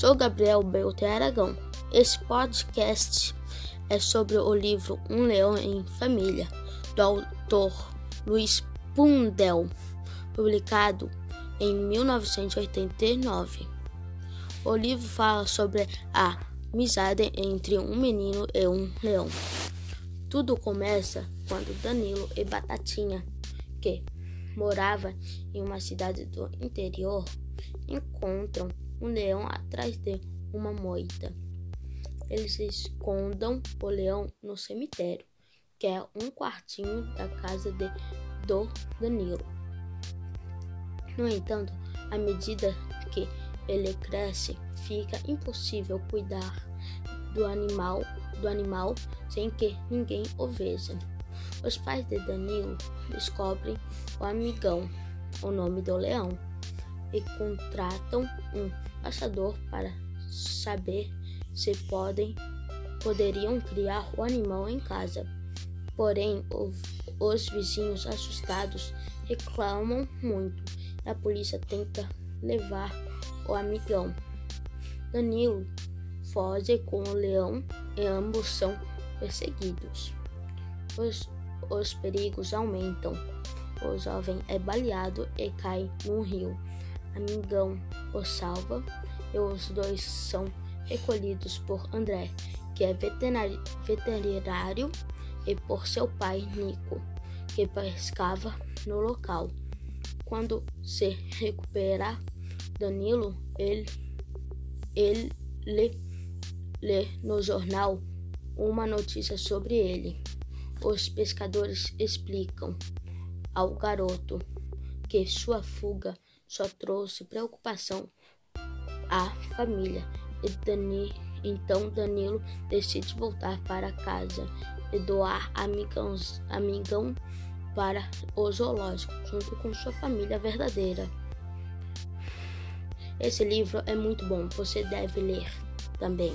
Sou Gabriel Belter Aragão. Esse podcast é sobre o livro Um Leão em Família, do autor Luiz Pundel, publicado em 1989. O livro fala sobre a amizade entre um menino e um leão. Tudo começa quando Danilo e Batatinha, que morava em uma cidade do interior, encontram um leão atrás de uma moita. Eles escondam o leão no cemitério, que é um quartinho da casa de, do Danilo. No entanto, à medida que ele cresce, fica impossível cuidar do animal, do animal sem que ninguém o veja. Os pais de Danilo descobrem o amigão, o nome do leão, e contratam um caçador para saber se podem poderiam criar o animal em casa. Porém, os vizinhos assustados reclamam muito e a polícia tenta levar o amigão. Danilo foge com o leão e ambos são perseguidos. Os, os perigos aumentam. O jovem é baleado e cai no rio. Amigão o salva e os dois são recolhidos por André, que é veterinário, e por seu pai Nico, que pescava no local. Quando se recupera Danilo, ele, ele lê, lê no jornal uma notícia sobre ele. Os pescadores explicam ao garoto que sua fuga só trouxe preocupação à família. Dani, então Danilo decide voltar para casa e doar amigãos, amigão para o zoológico, junto com sua família verdadeira. Esse livro é muito bom, você deve ler também.